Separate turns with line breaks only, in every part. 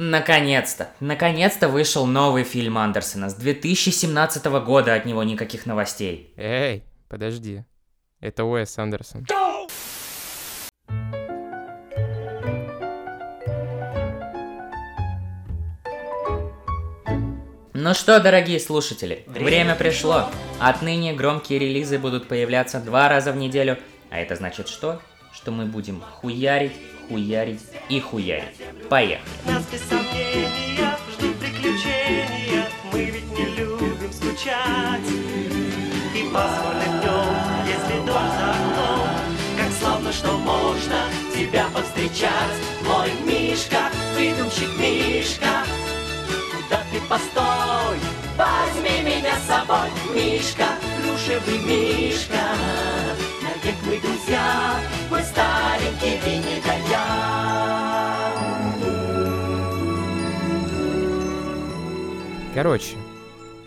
Наконец-то, наконец-то вышел новый фильм Андерсона. С 2017 года от него никаких новостей.
Эй, подожди. Это Уэс Андерсон.
Ну что, дорогие слушатели, время пришло. Отныне громкие релизы будут появляться два раза в неделю. А это значит что? Что мы будем хуярить, хуярить и хуярить. Поехали.
Нас без сомнения ждут приключения, мы ведь не любим скучать. И пасмурным днем, если дождь за окном, как славно, что можно тебя повстречать. Мой Мишка, выдумщик Мишка, куда ты постой? Возьми меня с собой, Мишка, плюшевый Мишка. Навек мы друзья, мой старенький винегояр.
Короче,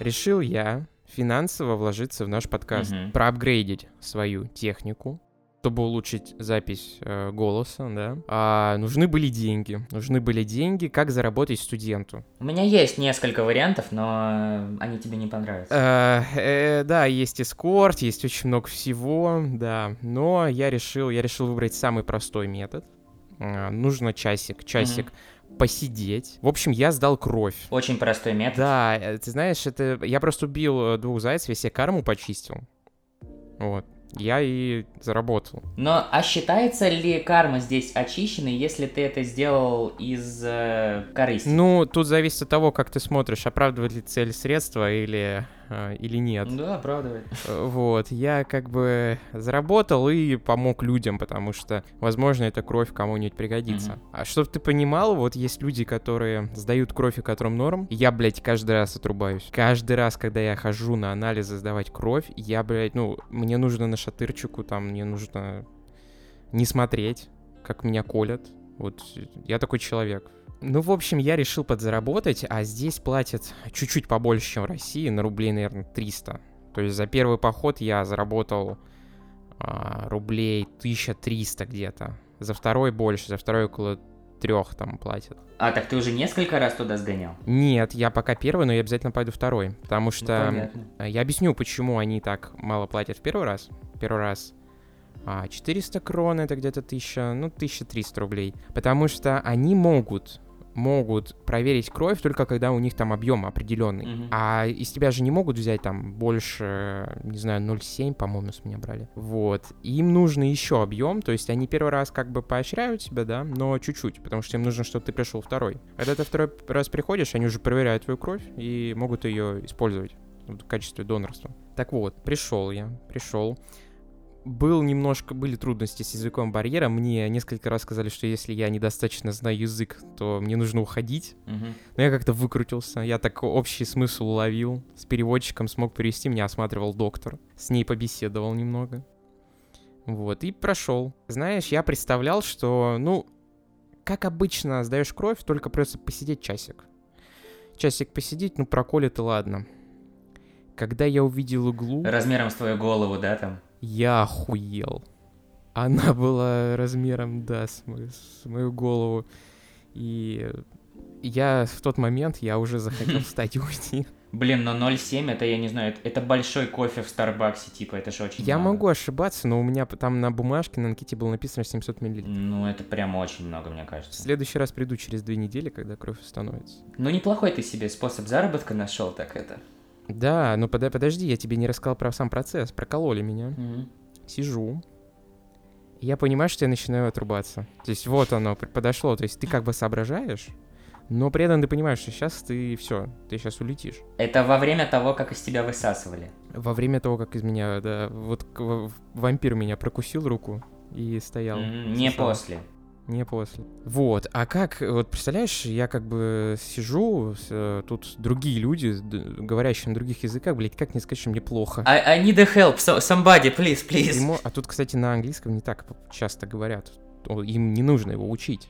решил я финансово вложиться в наш подкаст,
Мгм.
проапгрейдить свою технику, чтобы улучшить запись э, голоса, да. А нужны были деньги. Нужны были деньги, как заработать студенту.
У меня есть несколько вариантов, но они тебе не понравятся.
Э, э, да, есть эскорт, есть очень много всего, да. Но я решил, я решил выбрать самый простой метод. Э, нужно часик, часик посидеть. В общем, я сдал кровь.
Очень простой метод.
Да, э, ты знаешь, это я просто убил э, двух зайцев, я себе карму почистил. Вот. Я и заработал.
Но а считается ли карма здесь очищенной, если ты это сделал из э, корысти?
Ну, тут зависит от того, как ты смотришь, оправдывает ли цель средства или, э, или нет.
Да, оправдывает.
Э, Вот, я как бы заработал и помог людям, потому что, возможно, эта кровь кому-нибудь пригодится.
Мгм.
А чтобы ты понимал, вот есть люди, которые сдают кровь, и которым норм. Я, блядь, каждый раз отрубаюсь. Каждый раз, когда я хожу на анализы сдавать кровь, я, блядь, ну, мне нужно на шатырчику, там, мне нужно не смотреть, как меня колят. Вот, я такой человек. Ну, в общем, я решил подзаработать, а здесь платят чуть-чуть побольше, чем в России, на рублей, наверное, 300. То есть за первый поход я заработал а, рублей 1300 где-то. За второй больше, за второй около трех там платят.
А, так ты уже несколько раз туда сгонял?
Нет, я пока первый, но я обязательно пойду второй. Потому
Ну,
что а, я объясню, почему они так мало платят в первый раз. Первый раз а, 400 крон, это где-то 1000, ну, 1300 рублей. Потому что они могут, могут проверить кровь только когда у них там объем определенный.
Мгм.
А из тебя же не могут взять там больше, не знаю, 0,7, по-моему, с меня брали. Вот. Им нужно еще объем, то есть они первый раз как бы поощряют тебя, да, но чуть-чуть, потому что им нужно, чтобы ты пришел второй. Когда ты второй раз приходишь, они уже проверяют твою кровь и могут ее использовать в качестве донорства. Так вот, пришел я, пришел. Был немножко, были трудности с языковым барьером. Мне несколько раз сказали, что если я недостаточно знаю язык, то мне нужно уходить.
Мгм.
Но я как-то выкрутился, я так общий смысл уловил, с переводчиком смог перевести, меня осматривал доктор, с ней побеседовал немного. Вот, и прошел. Знаешь, я представлял, что, ну, как обычно, сдаешь кровь, только придется посидеть часик. Часик посидеть, ну, проколет и ладно. Когда я увидел иглу,
Размером с твою голову, да, там?
Я охуел. Она была размером, да, с мою, с мою голову. И я в тот момент, я уже захотел встать и уйти.
Блин, но 0,7 это, я не знаю, это, большой кофе в Старбаксе, типа, это же очень
Я
много.
могу ошибаться, но у меня там на бумажке, на анкете было написано 700 мл.
Ну, это прям очень много, мне
В
кажется.
следующий раз приду через две недели, когда кровь установится.
Ну, неплохой ты себе способ заработка нашел, так это.
Да, ну пода- подожди, я тебе не рассказал про сам процесс. Прокололи меня.
Мгм.
Сижу. И я понимаю, что я начинаю отрубаться. То есть вот оно подошло. То есть ты как бы соображаешь, но при этом ты понимаешь, что сейчас ты все, ты сейчас улетишь.
Это во время того, как из тебя высасывали.
Во время того, как из меня, да, вот вампир меня прокусил руку и стоял.
М, Не после.
Не после. Вот, а как, вот представляешь, я как бы сижу, э, тут другие люди, говорящие на других языках, блядь, как не сказать, что мне плохо.
I, I need a help, so, somebody, please, please.
Ему- а тут, кстати, на английском не так часто говорят. Им не нужно его учить.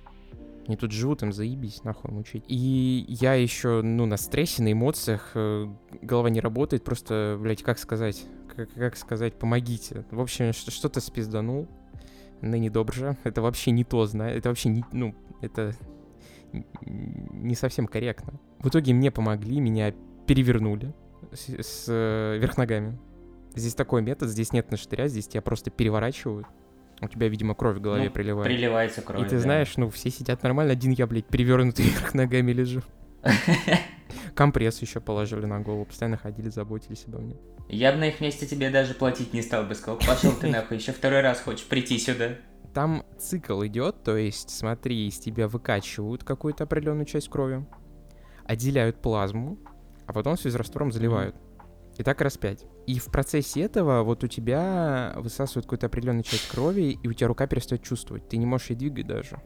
Они тут живут, им заебись, нахуй им учить. И я еще, ну, на стрессе, на эмоциях, э, голова не работает, просто, блядь, как сказать, как, как сказать, помогите. В общем, что- что-то спизданул, ныне добре. Это вообще не то, знаешь, это вообще не, ну, это не совсем корректно. В итоге мне помогли, меня перевернули с, с, э, вверх ногами. Здесь такой метод, здесь нет наштыря, здесь тебя просто переворачивают. У тебя, видимо, кровь в голове
Ну,
приливает.
Приливается кровь.
И ты
да.
знаешь, ну, все сидят нормально, один я, блядь, перевернутый вверх ногами лежу. Компресс еще положили на голову, постоянно ходили, заботились обо мне.
Я бы на их месте тебе даже платить не стал бы, сказал, пошел ты нахуй, еще второй раз хочешь прийти сюда.
Там цикл идет, то есть, смотри, из тебя выкачивают какую-то определенную часть крови, отделяют плазму, а потом с физраствором заливают. И так раз пять. И в процессе этого вот у тебя высасывают какую-то определенную часть крови, и у тебя рука перестает чувствовать. Ты не можешь ее двигать даже.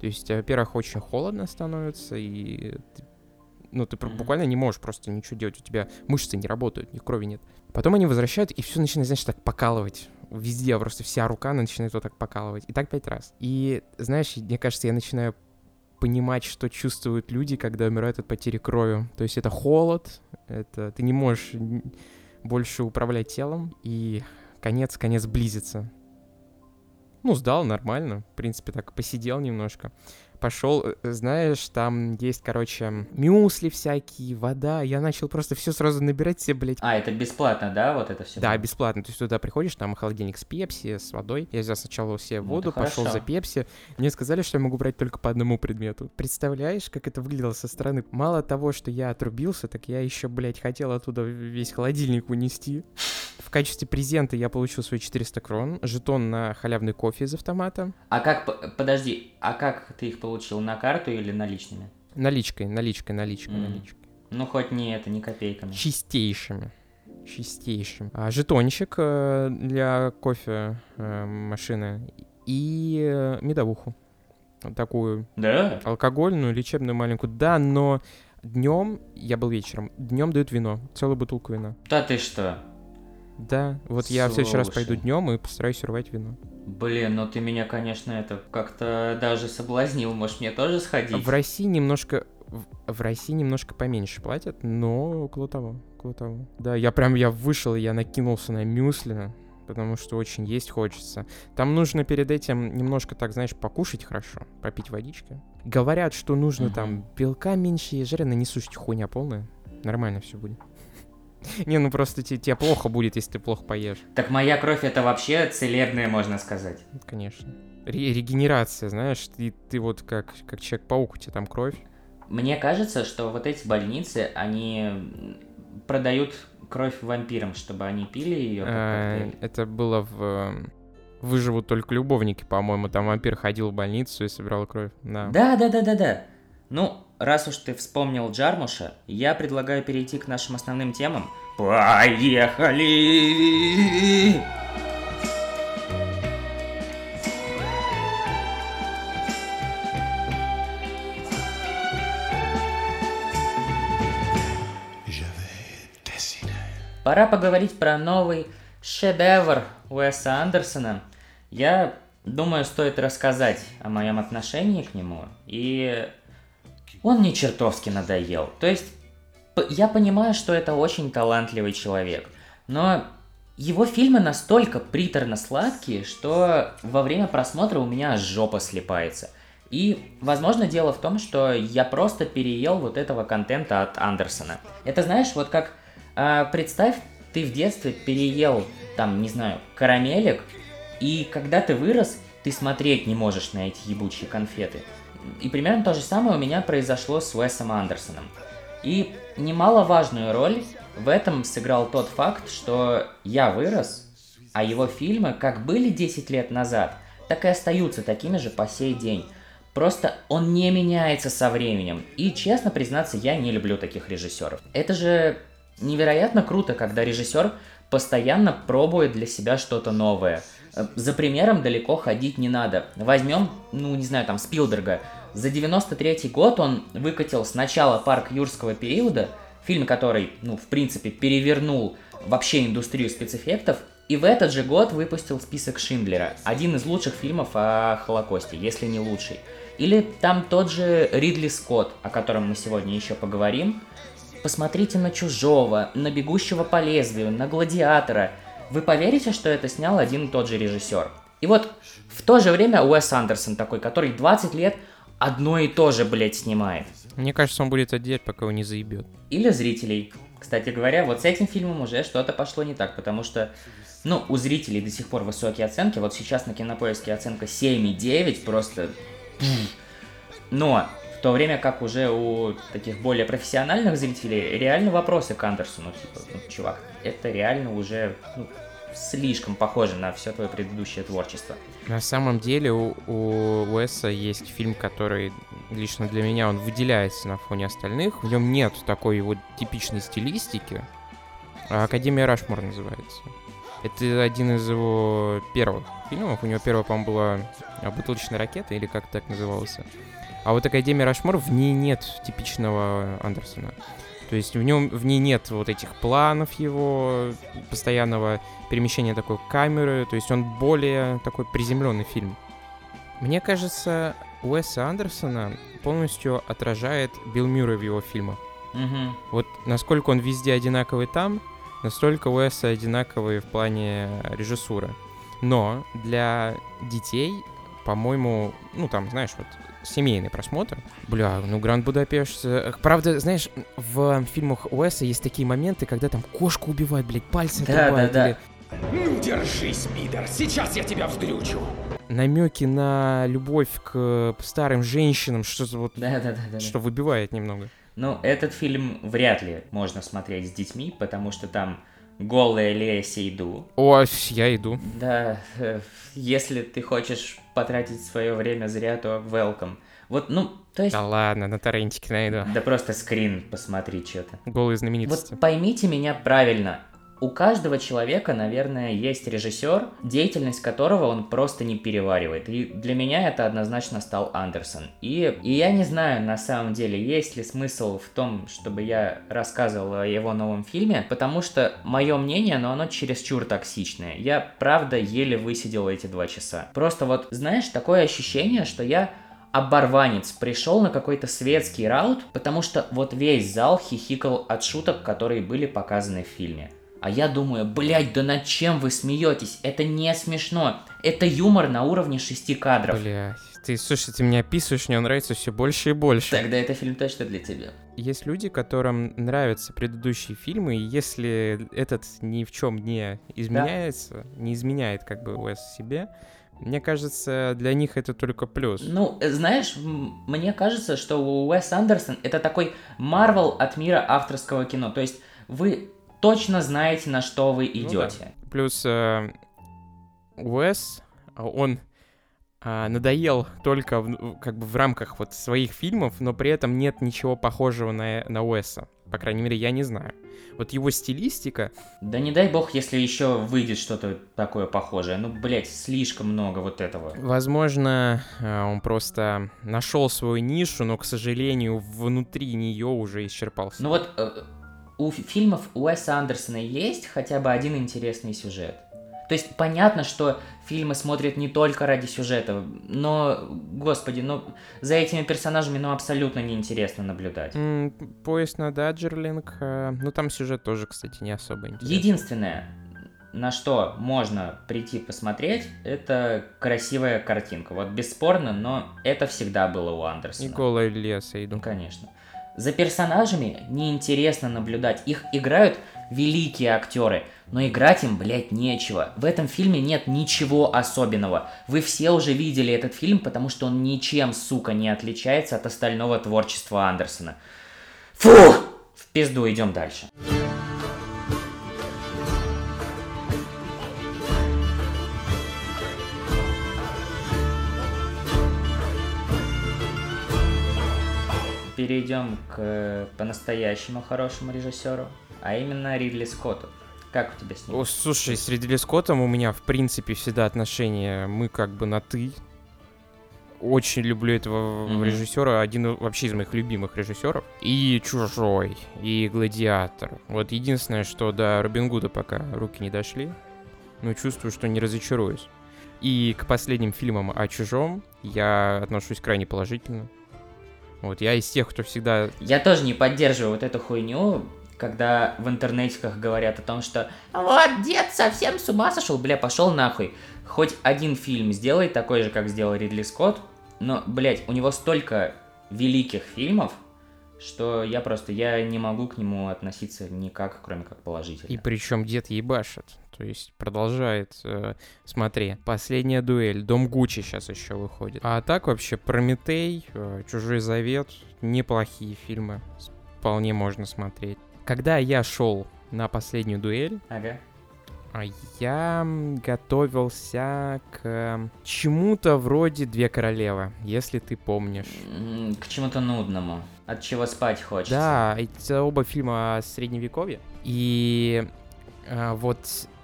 То есть, во-первых, очень холодно становится, и ты, ну, ты
Мгм.
буквально не можешь просто ничего делать. У тебя мышцы не работают, ни крови нет. Потом они возвращают, и все начинает, знаешь, так покалывать. Везде просто вся рука начинает вот так покалывать. И так пять раз. И, знаешь, мне кажется, я начинаю понимать, что чувствуют люди, когда умирают от потери крови. То есть это холод, это ты не можешь больше управлять телом, и конец, конец близится. Ну, сдал нормально. В принципе, так посидел немножко. Пошел, э, знаешь, там есть, короче, мюсли всякие, вода. Я начал просто все сразу набирать себе, блядь,
А, это бесплатно, да, вот это все?
да, бесплатно. То есть туда приходишь, там холодильник с пепси, с водой. Я взял сначала себе
Ну,
воду,
это
пошел за пепси. Мне сказали, что я могу брать только по одному предмету. Представляешь, как это выглядело со стороны? Мало того, что я отрубился, так я еще, блядь, хотел оттуда весь холодильник унести. В качестве презента я получил свои 400 крон, жетон на халявный кофе из автомата.
А как, подожди, а как ты их получил, на карту или наличными?
Наличкой, наличкой, наличкой,
М.
наличкой.
Ну, хоть не это, не копейками.
Чистейшими. Чистейшим. А, жетончик э, для кофе э, машины и э, медовуху. Вот Такую
Да?
алкогольную, лечебную маленькую. Да, но днем, я был вечером, днем дают вино, целую бутылку вина.
Да ты что?
Да, вот я в следующий раз
Слушай.
пойду днем и постараюсь урвать вино.
Блин, ну ты меня, конечно, это как-то даже соблазнил. Может, мне тоже сходить?
В России немножко в, России немножко поменьше платят, но около того, около того. Да, я прям, я вышел, я накинулся на мюсли, потому что очень есть хочется. Там нужно перед этим немножко, так знаешь, покушать хорошо, попить водички. Говорят, что нужно
Мгм.
там белка меньше и жира, не слушайте, хуйня полная. Нормально все будет. Не, ну просто те- тебе плохо будет, если ты плохо поешь.
Так моя кровь это вообще целебная, можно сказать.
Конечно. Ре- регенерация, знаешь, ты, ты вот как, как Человек-паук, у тебя там кровь.
Мне кажется, что вот эти больницы, они продают кровь вампирам, чтобы они пили ее.
Э, Это было в «Выживут только любовники», по-моему. Там вампир ходил в больницу и собирал кровь. Да.
Да, да, да, да, да. Ну, раз уж ты вспомнил Джармуша, я предлагаю перейти к нашим основным темам. Поехали! Пора поговорить про новый шедевр Уэса Андерсона. Я думаю, стоит рассказать о моем отношении к нему. И он мне чертовски надоел. То есть, я понимаю, что это очень талантливый человек. Но его фильмы настолько приторно-сладкие, что во время просмотра у меня жопа слепается. И, возможно, дело в том, что я просто переел вот этого контента от Андерсона. Это знаешь, вот как а, представь, ты в детстве переел, там, не знаю, карамелек, и когда ты вырос, ты смотреть не можешь на эти ебучие конфеты. И примерно то же самое у меня произошло с Уэсом Андерсоном. И немаловажную роль в этом сыграл тот факт, что я вырос, а его фильмы как были 10 лет назад, так и остаются такими же по сей день. Просто он не меняется со временем. И, честно признаться, я не люблю таких режиссеров. Это же невероятно круто, когда режиссер постоянно пробует для себя что-то новое. Э, За примером далеко ходить не надо. Возьмем, ну не знаю, там Спилберга. За 93 год он выкатил сначала «Парк юрского периода», фильм, который, ну, в принципе, перевернул вообще индустрию спецэффектов, и в этот же год выпустил список Шиндлера, один из лучших фильмов о Холокосте, если не лучший. Или там тот же Ридли Скотт, о котором мы сегодня еще поговорим. Посмотрите на Чужого, на Бегущего по лезвию, на Гладиатора. Вы поверите, что это снял один и тот же режиссер? И вот в то же время Уэс Андерсон такой, который 20 лет одно и то же, блядь, снимает.
Мне кажется, он будет отделять, пока его не заебет.
Или зрителей. Кстати говоря, вот с этим фильмом уже что-то пошло не так, потому что, ну, у зрителей до сих пор высокие оценки. Вот сейчас на кинопоиске оценка 7,9, просто... Но в то время как уже у таких более профессиональных зрителей реально вопросы к Андерсону, типа, ну, чувак, это реально уже ну, слишком похоже на все твое предыдущее творчество.
На самом деле у, у Уэса есть фильм, который лично для меня он выделяется на фоне остальных. В нем нет такой его типичной стилистики. А Академия Рашмор называется. Это один из его первых фильмов. У него первая, по-моему, была «Бутылочная ракета» или как так назывался. А вот Академия Рашмор, в ней нет типичного Андерсона. То есть в нем в ней нет вот этих планов его, постоянного перемещения такой камеры. То есть он более такой приземленный фильм. Мне кажется, Уэса Андерсона полностью отражает Билл Мюррей в его фильмах.
Угу.
Вот насколько он везде одинаковый там, настолько Уэса одинаковый в плане режиссуры. Но для детей, по-моему, ну там, знаешь, вот семейный просмотр. Бля, ну Гранд Будапешт... э, Правда, знаешь, в фильмах Уэса есть такие моменты, когда там кошку убивают, блядь, пальцы
Да,
отрубают,
да, да.
или
Ну, держись, пидор, сейчас я тебя вздрючу.
намеки на любовь к старым женщинам, что-то вот,
Да, да, да, да.
что выбивает немного.
Ну, этот фильм вряд ли можно смотреть с детьми, потому что там голая Лея Сейду.
О, я иду.
Да, э, если ты хочешь потратить свое время зря, то welcome. Вот, ну, то есть...
Да ладно, на торрентике найду.
Да просто скрин посмотри что-то.
Голые знаменитости.
Вот поймите меня правильно. У каждого человека, наверное, есть режиссер, деятельность которого он просто не переваривает. И для меня это однозначно стал Андерсон. И, и я не знаю, на самом деле, есть ли смысл в том, чтобы я рассказывал о его новом фильме, потому что мое мнение, но оно чересчур токсичное. Я, правда, еле высидел эти два часа. Просто вот, знаешь, такое ощущение, что я оборванец пришел на какой-то светский раут, потому что вот весь зал хихикал от шуток, которые были показаны в фильме. А я думаю, блядь, да над чем вы смеетесь? Это не смешно. Это юмор на уровне шести кадров.
Блядь, ты, слушай, ты мне описываешь, мне он нравится все больше и больше.
Тогда это фильм точно для тебя.
Есть люди, которым нравятся предыдущие фильмы, и если этот ни в чем не изменяется, не изменяет как бы Уэс себе, мне кажется, для них это только плюс.
Ну, знаешь, мне кажется, что Уэс Андерсон это такой Марвел от мира авторского кино. То есть вы точно знаете, на что вы
Ну да.
идете.
Плюс э, Уэс, а, он а, надоел только в, как бы в рамках вот своих фильмов, но при этом нет ничего похожего на, на Уэса. По крайней мере, я не знаю. Вот его стилистика,
Да не дай бог, если еще выйдет что-то такое похожее. Ну, блять, слишком много вот этого.
Возможно, э, он просто нашел свою нишу, но, к сожалению, внутри нее уже исчерпался.
Ну вот э, у фи- фильмов Уэса Андерсона есть хотя бы один интересный сюжет. То есть понятно, что фильмы смотрят не только ради сюжета, но, господи, ну за этими персонажами ну абсолютно неинтересно наблюдать.
М, Поезд на Даджерлинг, э, ну там сюжет тоже, кстати, не особо интересный.
Единственное, на что можно прийти посмотреть, это красивая картинка. Вот бесспорно, но это всегда было у
И
Андерсона.
голая леса иду.
Ну, конечно. За персонажами неинтересно наблюдать. Их играют великие актеры, но играть им, блядь, нечего. В этом фильме нет ничего особенного. Вы все уже видели этот фильм, потому что он ничем, сука, не отличается от остального творчества Андерсона. Фу! В пизду, идем дальше. Перейдем к э, по-настоящему хорошему режиссеру, а именно Ридли Скотту. Как у тебя с ним?
О, слушай, с Ридли Скоттом у меня, в принципе, всегда отношения, мы как бы на «ты». Очень люблю этого
Мгм.
режиссера, один вообще из моих любимых режиссеров. И «Чужой», и «Гладиатор». Вот единственное, что до Робин Гуда пока руки не дошли, но чувствую, что не разочаруюсь. И к последним фильмам о «Чужом» я отношусь крайне положительно. Вот, я из тех, кто всегда
Я тоже не поддерживаю вот эту хуйню, когда в интернетиках говорят о том, что вот дед совсем с ума сошел, бля, пошел нахуй. Хоть один фильм сделай такой же, как сделал Ридли Скотт, Но, блядь, у него столько великих фильмов, что я просто, я не могу к нему относиться никак, кроме как положительно.
И причем дед ебашит. То есть продолжает, э, смотри, последняя дуэль, Дом Гуччи сейчас еще выходит. А так вообще Прометей, э, Чужой Завет, неплохие фильмы, вполне можно смотреть. Когда я шел на последнюю дуэль,
Ага.
а я готовился к чему-то вроде Две королевы, если ты помнишь.
К чему-то нудному. От чего спать хочется.
Да, это оба фильма о средневековье. И а, вот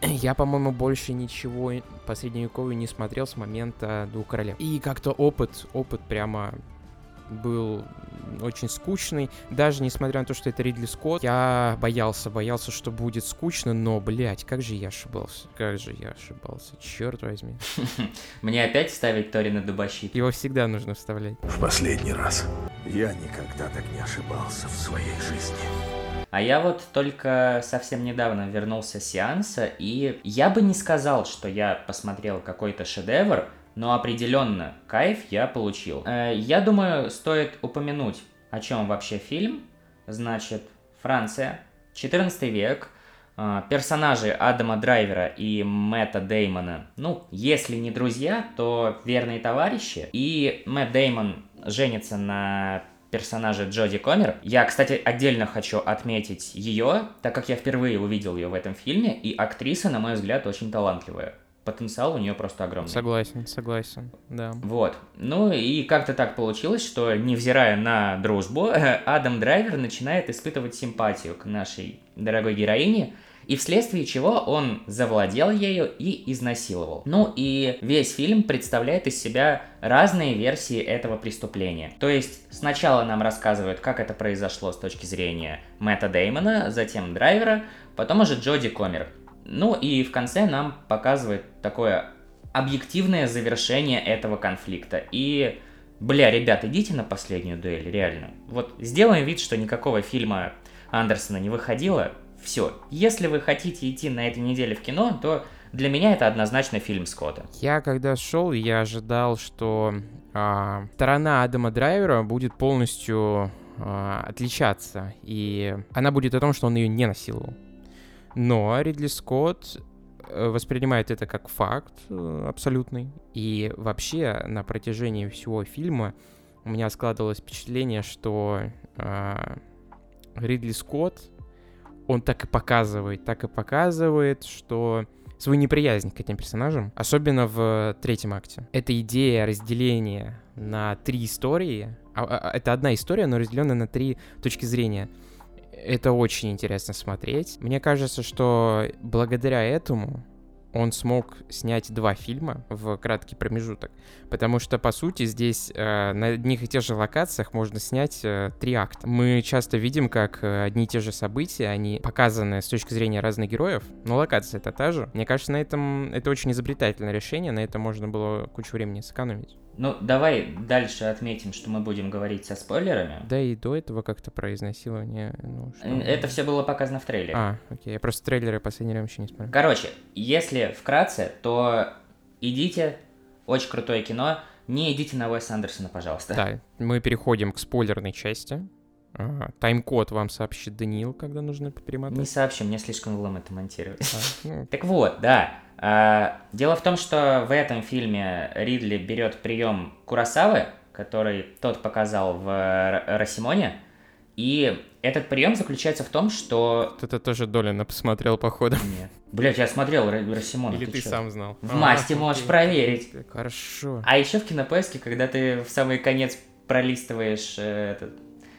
я, по-моему, больше ничего по средневековью не смотрел с момента Двух королев. И как-то опыт, опыт прямо был очень скучный. Даже несмотря на то, что это Ридли Скотт, я боялся, боялся, что будет скучно, но, блядь, как же я ошибался. Как же я ошибался, черт возьми.
Мне опять ставить Тори на дубощит?
Его всегда нужно вставлять.
В последний раз. Я никогда так не ошибался в своей жизни.
А я вот только совсем недавно вернулся с сеанса, и я бы не сказал, что я посмотрел какой-то шедевр, но определенно кайф я получил. Э, Я думаю, стоит упомянуть, о чем вообще фильм. Значит, Франция, 14 век, э, персонажи Адама Драйвера и Мэтта Деймона, ну, если не друзья, то верные товарищи. И Мэтт Деймон женится на персонаже Джоди Комер. Я, кстати, отдельно хочу отметить ее, так как я впервые увидел ее в этом фильме, и актриса, на мой взгляд, очень талантливая. Потенциал у нее просто огромный.
Согласен, согласен, да.
Вот. Ну и как-то так получилось, что, невзирая на дружбу, Адам Драйвер начинает испытывать симпатию к нашей дорогой героине, и вследствие чего он завладел ею и изнасиловал. Ну и весь фильм представляет из себя разные версии этого преступления. То есть сначала нам рассказывают, как это произошло с точки зрения Мэтта Деймона, затем Драйвера, потом уже Джоди Комер. Ну и в конце нам показывает такое объективное завершение этого конфликта. И, бля, ребят, идите на последнюю дуэль, реально. Вот сделаем вид, что никакого фильма Андерсона не выходило. Все. Если вы хотите идти на этой неделе в кино, то для меня это однозначно фильм Скотта.
Я когда шел, я ожидал, что а, сторона Адама Драйвера будет полностью а, отличаться, и она будет о том, что он ее не насиловал. Но Ридли Скотт э, воспринимает это как факт э, абсолютный. И вообще на протяжении всего фильма у меня складывалось впечатление, что а, Ридли Скотт, он так и показывает, так и показывает, что свою неприязнь к этим персонажам, особенно в третьем акте. Эта идея разделения на три истории, а- а- это одна история, но разделенная на три точки зрения. Это очень интересно смотреть. Мне кажется, что благодаря этому он смог снять два фильма в краткий промежуток. Потому что, по сути, здесь э, на одних и тех же локациях можно снять э, три акта. Мы часто видим, как э, одни и те же события, они показаны с точки зрения разных героев, но локация это та же. Мне кажется, на этом это очень изобретательное решение, на это можно было кучу времени сэкономить.
Ну, давай дальше отметим, что мы будем говорить со спойлерами.
Да и до этого как-то про изнасилование, ну, что...
Это все было показано в трейлере.
А, окей, я просто трейлеры последний раз еще не смотрел.
Короче, если вкратце, то идите, очень крутое кино, не идите на Уэса Андерсона, пожалуйста.
Да, мы переходим к спойлерной части. А, Тайм-код вам сообщит Даниил, когда нужно
Не
перемотать.
сообщу, мне слишком влом это монтировать.
А, ну,
Так вот, да. А, Дело в том, что в этом фильме Ридли берет прием Курасавы, который тот показал в Росимоне, и этот прием заключается в том, что...
это тоже Долина посмотрел, походу.
Нет. Блять, я смотрел Росимона.
Или ты
чё?
сам знал?
В
А,
масте можешь
окей.
проверить.
Хорошо.
А еще в кинопоиске, когда ты в самый конец пролистываешь э, этот,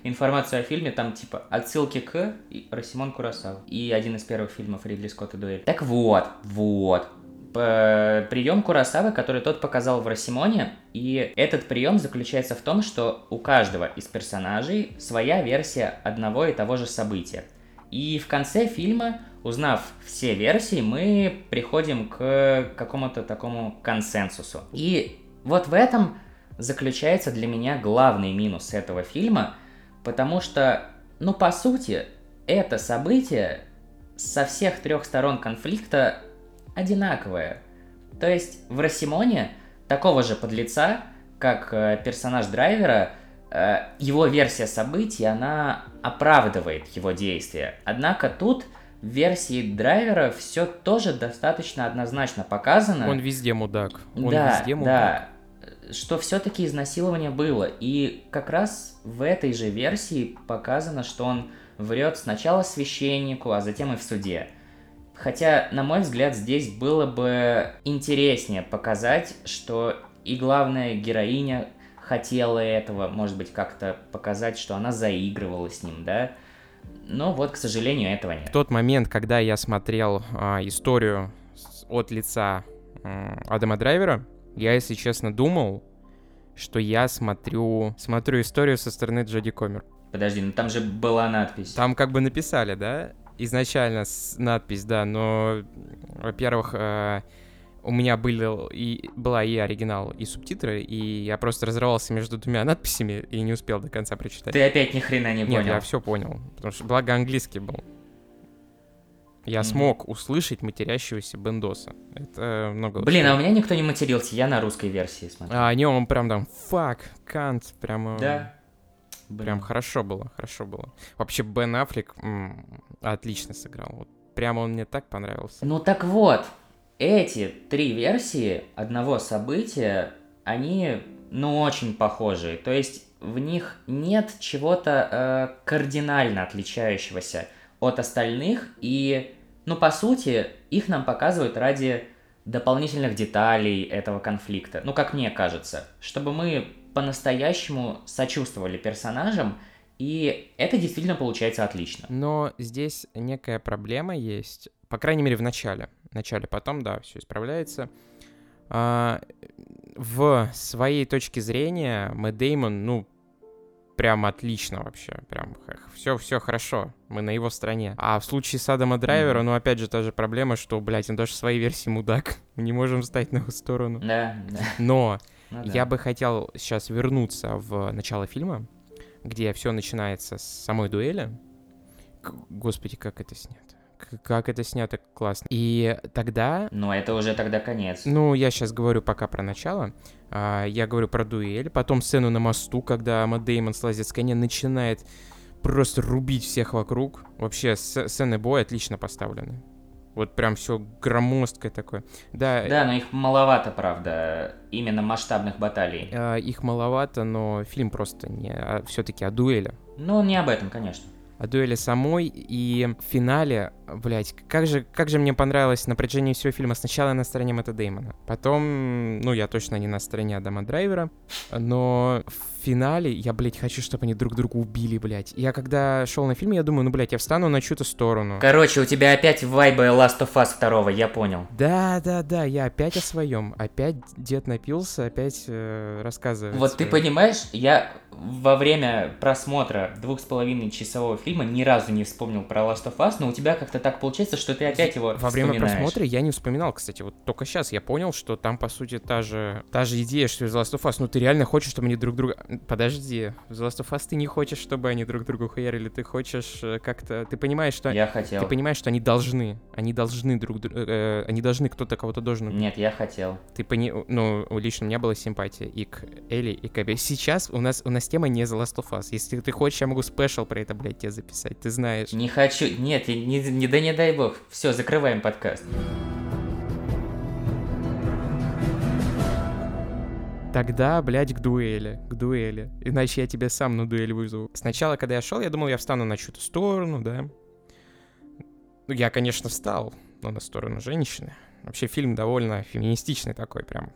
информацию о фильме, там типа отсылки к Росимон Курасава. И один из первых фильмов Ридли Скотта «Дуэль». Так вот, вот. Прием Курасавы, который тот показал в Росимоне, и этот прием заключается в том, что у каждого из персонажей своя версия одного и того же события. И в конце фильма, узнав все версии, мы приходим к какому-то такому консенсусу. И вот в этом заключается для меня главный минус этого фильма, потому что, ну, по сути, это событие со всех трех сторон конфликта одинаковое. То есть в Росимоне такого же подлеца как э, персонаж драйвера, э, его версия событий, она оправдывает его действия. Однако тут в версии драйвера все тоже достаточно однозначно показано.
Он везде мудак. Он
да,
везде мудак.
да, что все-таки изнасилование было. И как раз в этой же версии показано, что он врет сначала священнику, а затем и в суде. Хотя, на мой взгляд, здесь было бы интереснее показать, что и главная героиня хотела этого, может быть, как-то показать, что она заигрывала с ним, да. Но вот, к сожалению, этого нет.
В тот момент, когда я смотрел а, историю от лица м, Адама Драйвера, я, если честно, думал, что я смотрю, смотрю историю со стороны Джоди Комер.
Подожди, ну там же была надпись.
Там как бы написали, да, изначально с- надпись, да, но, во-первых, э, у меня были и, была и оригинал, и субтитры, и я просто разрывался между двумя надписями и не успел до конца прочитать.
Ты опять ни хрена не
Нет,
понял.
я все понял, потому что благо английский был. Я
Мгм.
смог услышать матерящегося Бендоса. Это много.
Блин, а у меня никто не матерился, я на русской версии смотрю.
А не, он прям там fuck, кант, прямо...
Да.
Прям
Блин.
хорошо было, хорошо было. Вообще Бен Аффлек м, отлично сыграл. Вот прямо он мне так понравился.
Ну так вот, эти три версии одного события, они, ну, очень похожие. То есть в них нет чего-то э, кардинально отличающегося от остальных, и, ну, по сути, их нам показывают ради дополнительных деталей этого конфликта. Ну, как мне кажется, чтобы мы по-настоящему сочувствовали персонажам, и это действительно получается отлично.
Но здесь некая проблема есть, по крайней мере в начале. В начале, потом, да, все исправляется. А, в своей точке зрения Мэтт Деймон, ну, прям отлично вообще. Прям все, все хорошо. Мы на его стороне. А в случае с Адама Драйвера, ну, опять же, та же проблема, что, блядь, он даже в своей версии мудак. Мы не можем встать на его сторону.
Да, да.
Но
ну да.
я бы хотел сейчас вернуться в начало фильма, где все начинается с самой дуэли. Господи, как это снято. Как это снято классно. И тогда,
Но это уже тогда конец.
ну, я сейчас говорю пока про начало. А, я говорю про дуэль. Потом сцену на мосту, когда Мэтт Деймон слазит с коня, начинает просто рубить всех вокруг. Вообще, сцены боя отлично поставлены. Вот прям все громоздкое такое. Да,
Да, но их маловато, правда, именно масштабных баталий.
э, их маловато, но фильм просто не все-таки о дуэли.
Ну, не об этом, конечно.
О дуэли самой и в финале, блять, как же, как же мне понравилось на протяжении всего фильма. Сначала я на стороне Мэтта Деймона, потом, ну, я точно не на стороне Адама Драйвера, но в финале я, блять, хочу, чтобы они друг друга убили, блять. Я когда шел на фильм, я думаю, ну, блять, я встану на чью-то сторону.
Короче, у тебя опять вайбы Last of Us 2, я понял.
Да, да, да, я опять о своем. Опять дед напился, опять э, рассказывает.
Вот ты понимаешь, я во время просмотра двух с половиной часового фильма ни разу не вспомнил про Last of Us, но у тебя как-то так получается, что ты опять его
Во время просмотра я не вспоминал, кстати, вот только сейчас я понял, что там, по сути, та же, та же идея, что из Last of Us, ну ты реально хочешь, чтобы они друг друга... Подожди, в The Last of Us ты не хочешь, чтобы они друг другу хуярили, ты хочешь э, как-то... Ты понимаешь, что...
Я хотел.
Ты понимаешь, что они должны, они должны друг друга, они должны, кто-то кого-то должен.
Нет, я хотел.
Ты пони... Ну, лично у меня была симпатия и к Элли, и к Эбби. Сейчас у нас, у нас тема не The Last of Us. Если ты хочешь, я могу спешл про это, блядь, тебе записать, ты знаешь.
Не хочу. Нет, не, не да не дай бог. Все, закрываем подкаст.
Тогда, блядь, к дуэли, к дуэли. Иначе я тебя сам на дуэль вызову. Сначала, когда я шел, я думал, я встану на чью-то сторону, да. Ну, я, конечно, встал, но на сторону женщины. Вообще фильм довольно феминистичный такой, прям,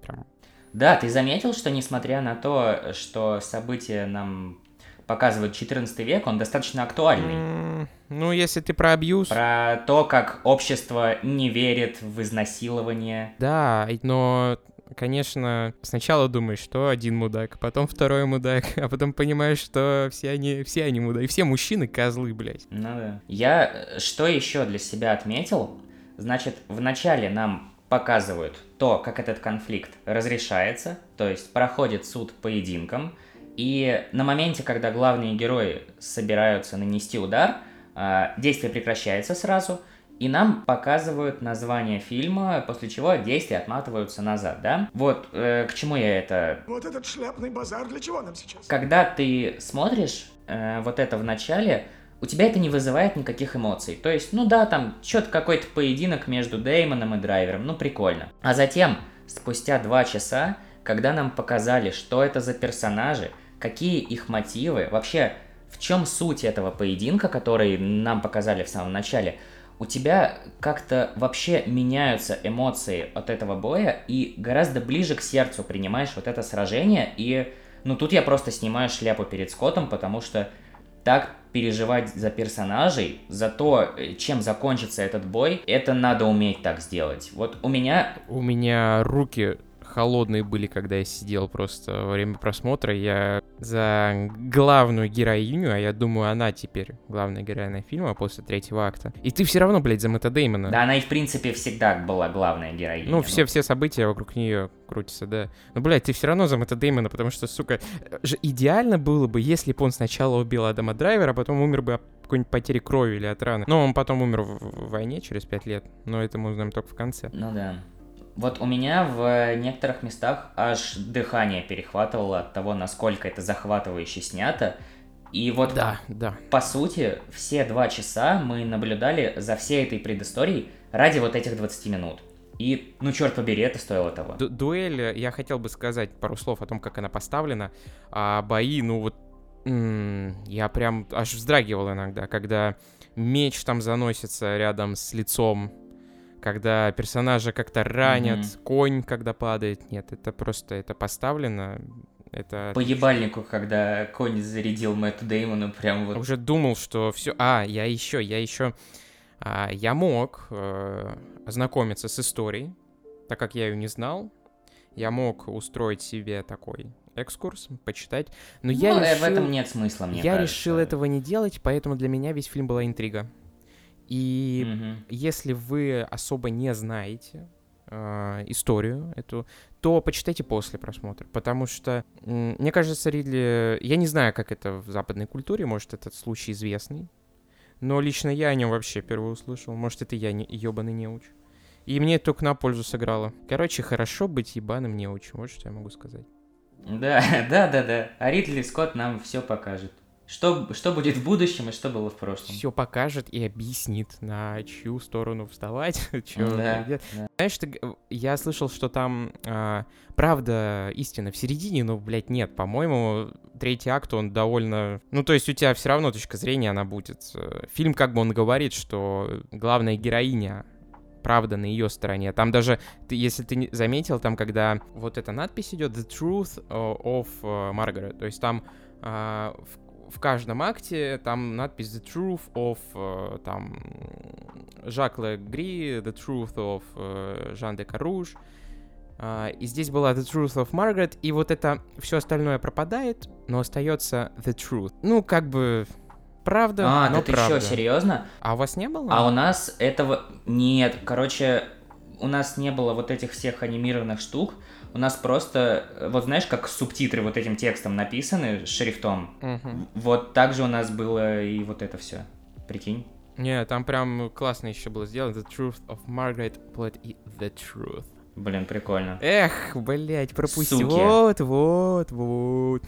прям.
Да, ты заметил, что несмотря на то, что события нам показывают 14 век, он достаточно актуальный.
М, Ну, если ты про абьюз...
Про то, как общество не верит в изнасилование.
Да, но, конечно, сначала думаешь, что один мудак, потом второй мудак, а потом понимаешь, что все они, все они мудаки, все мужчины козлы, блядь.
Ну да. Я э, что еще для себя отметил? Значит, вначале нам показывают то, как этот конфликт разрешается, то есть проходит суд поединком, и на моменте, когда главные герои собираются нанести удар, а, действие прекращается сразу, и нам показывают название фильма, после чего действия отматываются назад, да? Вот э, к чему я это...
Вот этот шляпный базар для чего нам сейчас?
Когда ты смотришь э, вот это в начале, у тебя это не вызывает никаких эмоций. То есть, ну да, там что-то какой-то поединок между Деймоном и Драйвером, ну прикольно. А затем, спустя два часа, когда нам показали, что это за персонажи, какие их мотивы, вообще в чем суть этого поединка, который нам показали в самом начале, у тебя как-то вообще меняются эмоции от этого боя, и гораздо ближе к сердцу принимаешь вот это сражение, и ну тут я просто снимаю шляпу перед Скоттом, потому что так переживать за персонажей, за то, э, чем закончится этот бой, это надо уметь так сделать. Вот у меня...
У меня руки холодные были, когда я сидел просто во время просмотра. Я за главную героиню, а я думаю, она теперь главная героиня фильма после третьего акта. И ты все равно, блядь, за Мэтта Деймона.
Да, она и в принципе всегда была главная героиня.
Ну, все, все события вокруг нее крутятся, да. Но, блядь, ты все равно за Мэтта Деймона, потому что, сука, идеально было бы, если бы он сначала убил Адама Драйвера, а потом умер бы какой-нибудь потери крови или от раны. Но он потом умер в войне через пять лет, но это мы узнаем только в конце.
Ну да. Вот у меня в некоторых местах аж дыхание перехватывало от того, насколько это захватывающе снято. И вот,
Да, да.
по сути, все два часа мы наблюдали за всей этой предысторией ради вот этих 20 минут. И, ну, черт побери, это стоило того.
Ду- дуэль, э, я хотел бы сказать пару слов о том, как она поставлена. А бои, ну вот, я прям аж вздрагивал иногда, когда меч там заносится рядом с лицом, когда персонажа как-то ранят,
Мгм.
конь, когда падает. Нет, это просто, это поставлено, это...
По ебальнику, когда конь зарядил Мэтту Деймону, прям вот...
Уже думал, что все. А, я еще, я еще. а, я мог э, ознакомиться с историей, так как я ее не знал. Я мог устроить себе такой экскурс, почитать. Но я
Ну, э,
решил,
в этом нет смысла, мне
я
кажется.
решил этого не делать, поэтому для меня весь фильм была интрига. И
Мгм.
если вы особо не знаете э, историю эту, то почитайте после просмотра, потому что, мне кажется, Ридли... Я не знаю, как это в западной культуре, может, этот случай известный, но лично я о нем вообще первый услышал. Может, это я не ебаный неуч. И мне это только на пользу сыграло. Короче, хорошо быть ебаным неучем, вот что я могу сказать.
Да, да, да, да. А Ридли Скотт нам все покажет. Что, что будет в будущем и что было в прошлом.
Все покажет и объяснит, на чью сторону вставать, чё
Да, да.
Знаешь, ты я слышал, что там а, правда истина в середине, но, блядь, нет. По-моему, третий акт, он довольно... Ну, то есть у тебя все равно точка зрения, она будет. Э, Фильм, как бы он говорит, что главная героиня правда на ее стороне. Там даже, ты, если ты заметил, там, когда вот эта надпись идет The Truth э, of э, Margaret, то есть там а, в, в каждом акте там надпись The Truth of э, там Жак Легри, The Truth of э, Жан де Каруш. А, и здесь была The Truth of Margaret, и вот это все остальное пропадает, но остается The Truth. Ну, как бы правда,
А,
но
ты
правда.
что, серьезно?
А у вас не было?
А у нас этого нет. Короче, у нас не было вот этих всех анимированных штук. У нас просто, э, вот знаешь, как субтитры вот этим текстом написаны шрифтом.
Мгм.
Вот так же у нас было и вот это все. Прикинь.
Не, там прям классно еще было сделано. The Truth of Margaret Plot и The Truth.
Блин, прикольно.
Эх, блять, пропустил.
Суки.
Вот, вот, вот.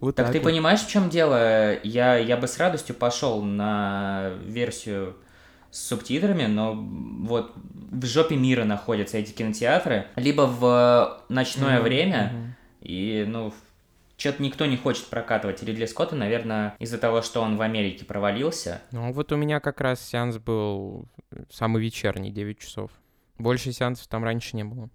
Вот
Так ты
вот.
понимаешь, в чем дело? Я, я бы с радостью пошел на версию с субтитрами, но вот в жопе мира находятся эти кинотеатры, либо в ночное
Мгм,
время,
мгм.
и, ну, что-то никто не хочет прокатывать Ридли Скотта, наверное, из-за того, что он в Америке провалился.
Ну, вот у меня как раз сеанс был самый вечерний, 9 часов. Больше сеансов там раньше не было.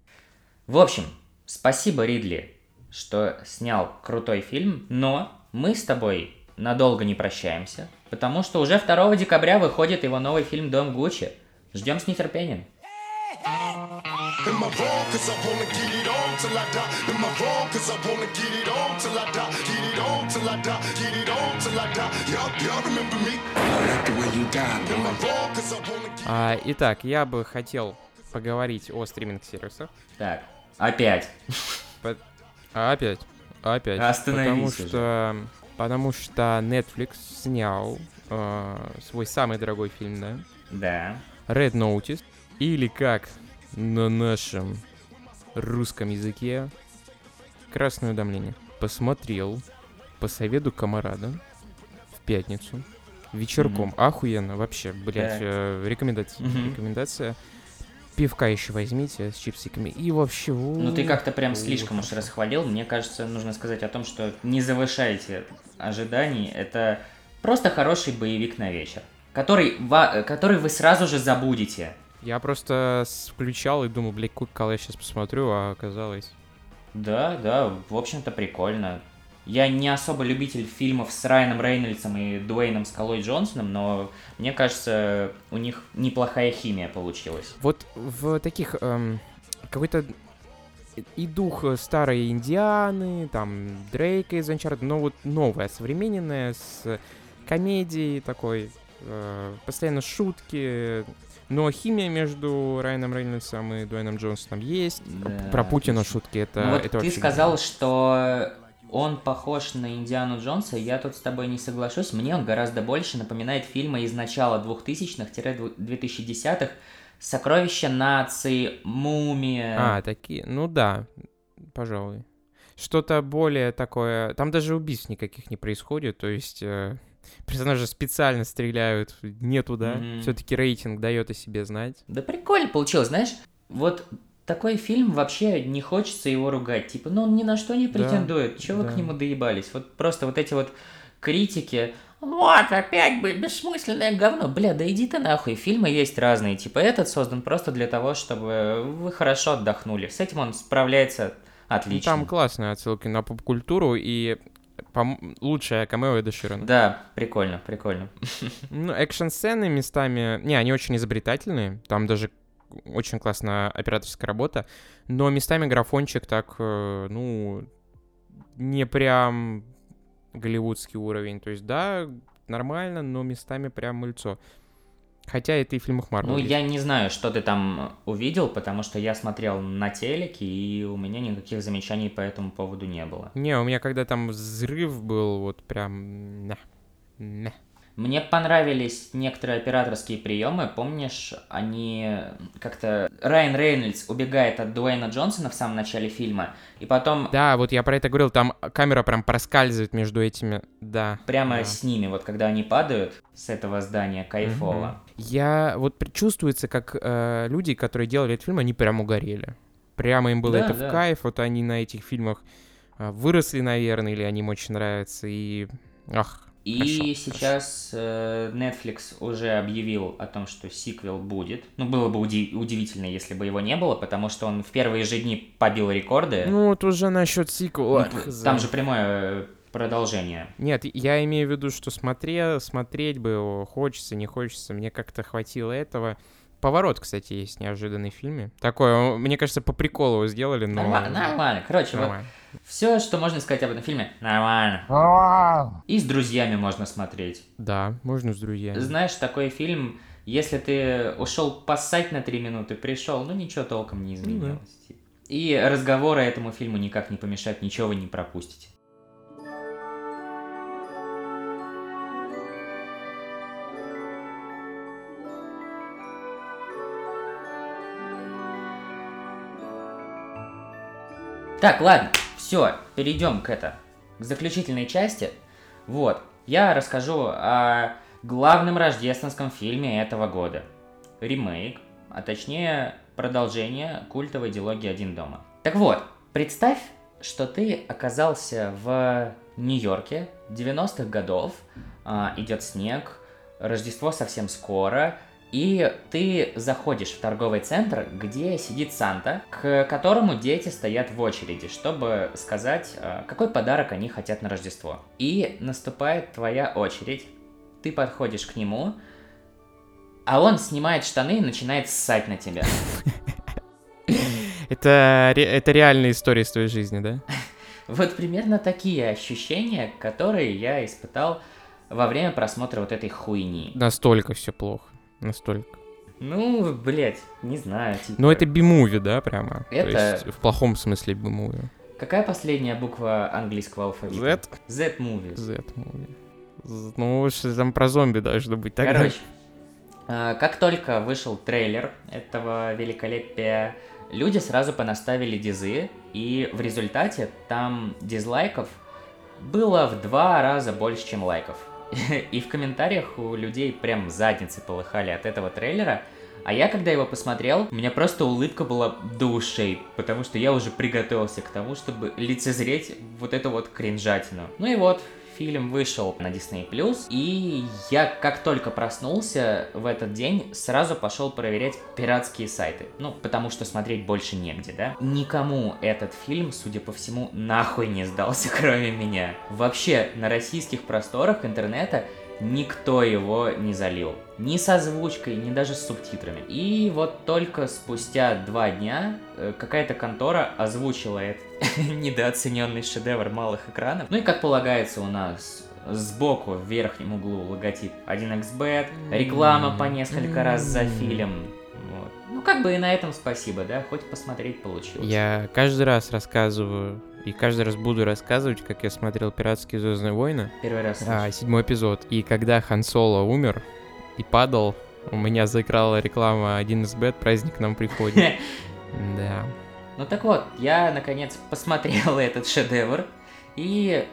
В общем, спасибо, Ридли, что снял крутой фильм, но мы с тобой надолго не прощаемся, потому что уже 2 декабря выходит его новый фильм «Дом Гуччи». Ждем с нетерпением.
Am I wrong? Cause I wanna get it on till I die. Am I wrong? Cause I wanna get it on till I die. Get it on till I die. Get it on till I die. Y'all, y'all remember me? I like the way you die, Am I wrong? Cause I wanna get
А, итак, я бы хотел поговорить о стриминг-сервисах.
Так, опять.
По- опять, опять.
Остановись
потому
уже.
что, потому что Netflix снял э, свой самый дорогой фильм, да?
Да.
Red Notice, или как на нашем русском языке Красное уведомление. Посмотрел по совету комарада в пятницу вечерком. Охуенно, вообще, блядь,
Так.
э, рекомендация.
Мгм.
Рекомендация. Пивка еще возьмите с чипсиками. И вообще...
Ну ты как-то прям слишком уж расхвалил. Мне кажется, нужно сказать о том, что не завышайте ожиданий. Это просто хороший боевик на вечер, который, ва- который вы сразу же забудете.
Я просто включал и думал, блядь, какой кал я сейчас посмотрю, а оказалось...
Да, да, в общем-то прикольно. Я не особо любитель фильмов с Райаном Рейнольдсом и Дуэйном Скалой Джонсоном, но мне кажется, у них неплохая химия получилась.
Вот в таких эм, какой-то и дух старой Индианы, там Дрейка из Uncharted, но вот новая, современная, с комедией такой, э, постоянно шутки, но химия между Райаном Рейнольдсом и Дуэйном Джонсоном есть.
Да,
Про Путина шутки, это,
Ну вот
это
ты сказал, что он похож на Индиану Джонса, я тут с тобой не соглашусь. Мне он гораздо больше напоминает фильмы из начала 2000-х-2010-х «Сокровища нации», «Мумия».
А, такие, ну да, пожалуй. Что-то более такое... Там даже убийств никаких не происходит, то есть э, персонажи специально стреляют не туда.
Мгм.
Все-таки рейтинг дает о себе знать.
Да прикольно получилось, знаешь, вот такой фильм вообще не хочется его ругать. Типа, ну он ни на что не
Да,
претендует. Чего вы
да.
к нему доебались? Вот просто вот эти вот критики. Вот, опять бы бессмысленное говно. Бля, да иди ты нахуй. Фильмы есть разные. Типа, этот создан просто для того, чтобы вы хорошо отдохнули. С этим он справляется отлично.
Там классные отсылки на поп-культуру и пом- лучшее камео Эда Ширана.
Да, прикольно, прикольно.
Ну, экшн-сцены местами... Не, они очень изобретательные. Там даже очень классная операторская работа. Но местами графончик так, э, ну, не прям голливудский уровень. То есть, да, нормально, но местами прям мыльцо. Хотя это и в фильмах Марвел
Ну,
есть.
я не знаю, что ты там увидел, потому что я смотрел на телеке, и у меня никаких замечаний по этому поводу не было.
Не, у меня когда там взрыв был, вот прям... на, на.
Мне понравились некоторые операторские приемы. Помнишь, они как-то... Райан Рейнольдс убегает от Дуэйна Джонсона в самом начале фильма, и потом
Да, вот я про это говорил, там камера прям проскальзывает между этими, да.
прямо
да.
с ними, вот когда они падают с этого здания, кайфово.
Я вот чувствуется, как э, люди, которые делали этот фильм, они прям угорели. Прямо им было
Да,
это
да.
в кайф, вот они на этих фильмах э, выросли, наверное, или они им очень нравятся, и... Ах,
И
Хорошо,
сейчас э, Netflix уже объявил о том, что сиквел будет. Ну, было бы уди- удивительно, если бы его не было, потому что он в первые же дни побил рекорды.
ну вот уже насчет сиквела.
Ну. Там же прямое э, продолжение.
Нет, я имею в виду, что смотре, смотреть бы его хочется, не хочется, мне как-то хватило этого. Поворот, кстати, есть неожиданный в фильме. Такое, мне кажется, по приколу его сделали, но...
Норма- Нормально. Короче, вот
Нормально.
все, что можно сказать об этом фильме, нормально. И с друзьями можно смотреть.
Да, можно с друзьями.
Знаешь, такой фильм, если ты ушел поссать на три минуты, пришел, ну ничего толком не изменилось. типа. И разговоры этому фильму никак не помешают, ничего вы не пропустите. Так, ладно, все, перейдем к это, к заключительной части. Вот, я расскажу о главном рождественском фильме этого года. Ремейк, а точнее продолжение культовой дилогии «Один дома». Так вот, представь, что ты оказался в Нью-Йорке 90-х годов, а, идет снег, Рождество совсем скоро, и ты заходишь в торговый центр, где сидит Санта, к которому дети стоят в очереди, чтобы сказать, а, какой подарок они хотят на Рождество. И наступает твоя очередь, ты подходишь к нему, а он снимает штаны и начинает ссать на тебя.
Это, это реальная история из твоей жизни, да?
Вот примерно такие ощущения, которые я испытал во время просмотра вот этой хуйни.
Настолько все плохо. Настолько.
Ну, блять, не знаю. Типа...
Ну, это би-муви, да, прямо?
Это-
То есть, в плохом смысле би-муви.
Какая последняя буква английского алфавита?
Z? Z-муви. З- Ну, там про зомби должно быть тогда.
Короче, А, Как только вышел трейлер этого великолепия, люди сразу понаставили дизы, и в результате там дизлайков было в два раза больше, чем лайков. И в комментариях у людей прям задницы полыхали от этого трейлера. А я, когда его посмотрел, у меня просто улыбка была до ушей, потому что я уже приготовился к тому, чтобы лицезреть вот эту вот кринжатину. Ну и вот, фильм вышел на Disney+, и я как только проснулся в этот день, сразу пошел проверять пиратские сайты. Ну, потому что смотреть больше негде, да? Никому этот фильм, судя по всему, нахуй не сдался, кроме меня. Вообще, на российских просторах интернета никто его не залил. Ни с озвучкой, ни даже с субтитрами. И вот только спустя два дня э, какая-то контора озвучила этот недооцененный шедевр малых экранов. Ну и как полагается у нас сбоку в верхнем углу логотип 1xbet, реклама по несколько раз за фильм. Вот. Ну как бы и на этом спасибо, да, хоть посмотреть получилось.
Я каждый раз рассказываю, и каждый раз буду рассказывать, как я смотрел «Пиратские Звездные войны»,
Первый раз.
а, седьмой эпизод. И когда Хан Соло умер и падал, у меня заиграла реклама 1xbet, праздник к нам приходит. Да.
Ну так вот, я наконец посмотрел этот шедевр, и,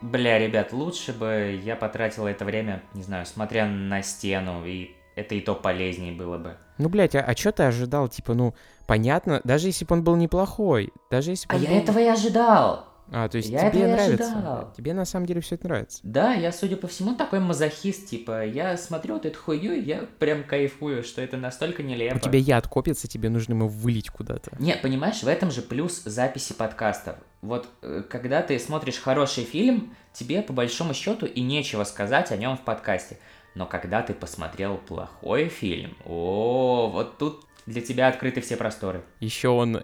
бля, ребят, лучше бы я потратил это время, не знаю, смотря на стену, и это и то полезнее было бы.
Ну, блядь, а, а что ты ожидал? Типа, ну, понятно, даже если бы он был неплохой, даже если бы
А я
был-
этого и ожидал.
А, то есть
я
тебе нравится.
ожидал.
Тебе на самом деле все это нравится.
Да, я, судя по всему, такой мазохист, типа, я смотрю вот эту хуйню, и я прям кайфую, что это настолько нелепо.
У тебя яд копится, тебе нужно ему вылить куда-то.
Не, понимаешь, в этом же плюс записи подкастов. Вот э, когда ты смотришь хороший фильм, тебе по большому счету и нечего сказать о нем в подкасте. Но когда ты посмотрел плохой фильм, о, вот тут для тебя открыты все просторы.
Еще он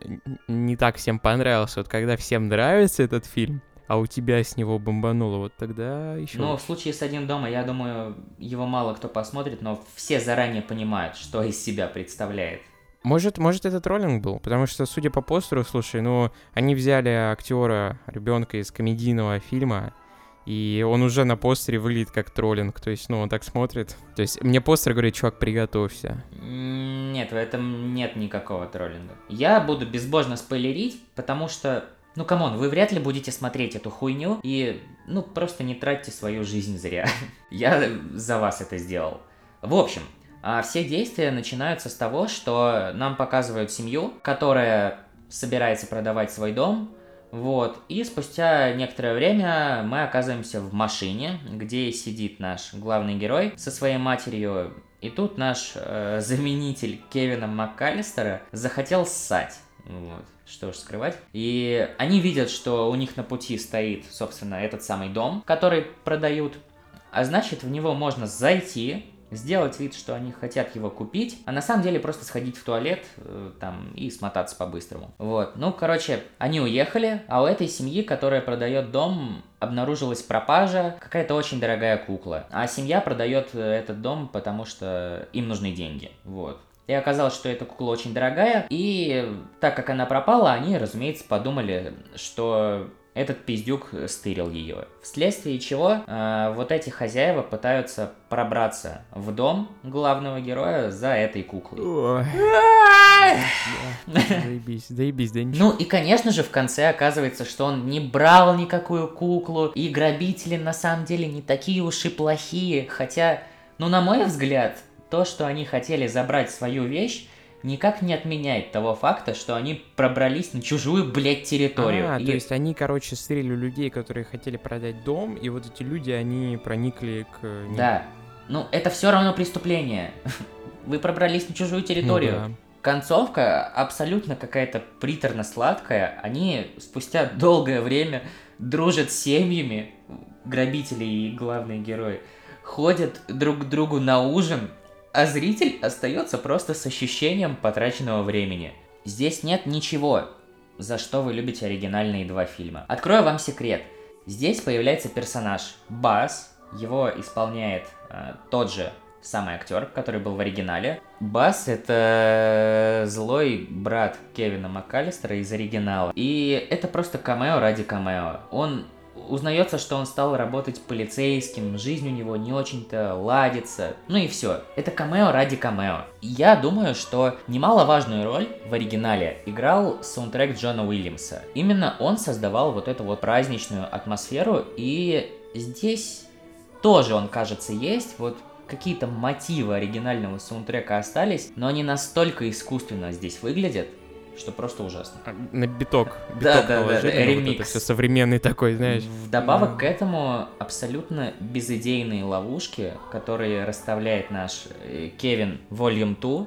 не так всем понравился. Вот когда всем нравится этот фильм, а у тебя с него бомбануло, вот тогда еще.
Но в случае с «Один дома», я думаю, его мало кто посмотрит, но все заранее понимают, что из себя представляет.
Может, может, это троллинг был? Потому что, судя по постеру, слушай, ну, они взяли актера, ребенка из комедийного фильма, и он уже на постере выглядит как троллинг. То есть, ну, он так смотрит. То есть, мне постер говорит, чувак, приготовься.
Нет, в этом нет никакого троллинга. Я буду безбожно спойлерить, потому что, ну come on, вы вряд ли будете смотреть эту хуйню и, ну, просто не тратьте свою жизнь зря. Я за вас это сделал. В общем, а все действия начинаются с того, что нам показывают семью, которая собирается продавать свой дом, вот, и спустя некоторое время мы оказываемся в машине, где сидит наш главный герой со своей матерью, и тут наш э, заменитель Кевина МакКаллистера захотел ссать. Вот, что уж скрывать. И они видят, что у них на пути стоит, собственно, этот самый дом, который продают. А значит, в него можно зайти, сделать вид, что они хотят его купить, а на самом деле просто сходить в туалет э, там и смотаться по-быстрому. Вот. Ну, короче, они уехали, а у этой семьи, которая продает дом, обнаружилась пропажа, какая-то очень дорогая кукла. А семья продает э, этот дом, потому что им нужны деньги. Вот. И оказалось, что эта кукла очень дорогая, и так как она пропала, они, разумеется, подумали, что этот пиздюк стырил ее. Вследствие чего э, вот эти хозяева пытаются пробраться в дом главного героя за этой куклой.
Заебись, заебись, да ничего.
Ну и, конечно же, в конце оказывается, что он не брал никакую куклу, и грабители на самом деле не такие уж и плохие, хотя, ну, на мой взгляд, то, что они хотели забрать свою вещь, никак не отменяет того факта, что они пробрались на чужую, блядь, территорию.
А,
И-
то есть они, короче, стырили людей, которые хотели продать дом, и вот эти люди, они проникли к... ним.
Да. Ну, это все равно преступление. Вы пробрались на чужую
Ну
территорию.
да.
Концовка абсолютно какая-то приторно-сладкая. Они спустя долгое время дружат с семьями, грабители и главные герои, ходят друг к другу на ужин, а зритель остается просто с ощущением потраченного времени. Здесь нет ничего, за что вы любите оригинальные два фильма. Открою вам секрет. Здесь появляется персонаж Бас, его исполняет э, тот же самый актер, который был в оригинале. Бас это злой брат Кевина МакКаллистера из оригинала. И это просто камео ради камео. Он узнается, что он стал работать полицейским, жизнь у него не очень-то ладится. Ну и все. Это камео ради камео. Я думаю, что немаловажную роль в оригинале играл саундтрек Джона Уильямса. Именно он создавал вот эту вот праздничную атмосферу, и здесь тоже он, кажется, есть. Вот какие-то мотивы оригинального саундтрека остались, но они настолько искусственно здесь выглядят, что просто ужасно.
А, На биток.
Да,
биток
да, да,
наложили,
да,
ну, вот
ремикс.
это все современный такой, знаешь.
Вдобавок к этому абсолютно безыдейные ловушки, которые расставляет наш э, Кевин Volume 2.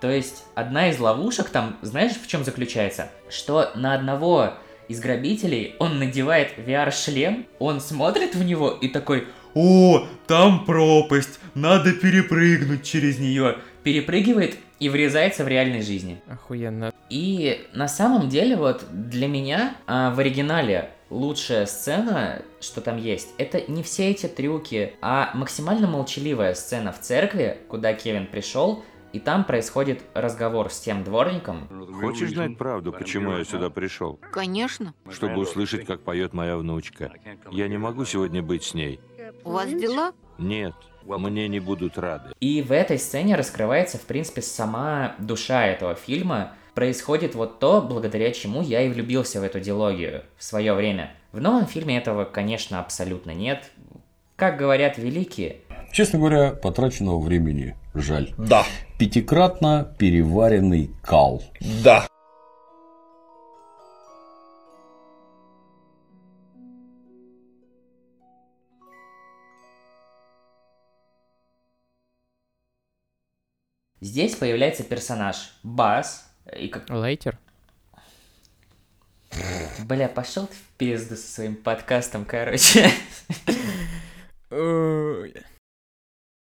То есть одна из ловушек там, знаешь, в чем заключается? Что на одного из грабителей он надевает VR-шлем, он смотрит в него и такой «О, там пропасть, надо перепрыгнуть через нее». Перепрыгивает и врезается в реальной жизни.
Охуенно.
И на самом деле вот для меня а, в оригинале лучшая сцена, что там есть, это не все эти трюки, а максимально молчаливая сцена в церкви, куда Кевин пришел, и там происходит разговор с тем дворником.
Хочешь знать правду, почему я сюда пришел?
Конечно.
Чтобы услышать, как поет моя внучка. Я не могу сегодня быть с ней.
У вас дела?
Нет, мне не будут рады.
И в этой сцене раскрывается, в принципе, сама душа этого фильма. Происходит вот то, благодаря чему я и влюбился в эту дилогию в свое время. В новом фильме этого, конечно, абсолютно нет. Как говорят великие,
Честно говоря, потраченного времени жаль.
Да.
Пятикратно переваренный кал.
Да.
Здесь появляется персонаж Бас, и как
Лейтер?
Бля, пошел ты в пизду со своим подкастом, короче.
Ой.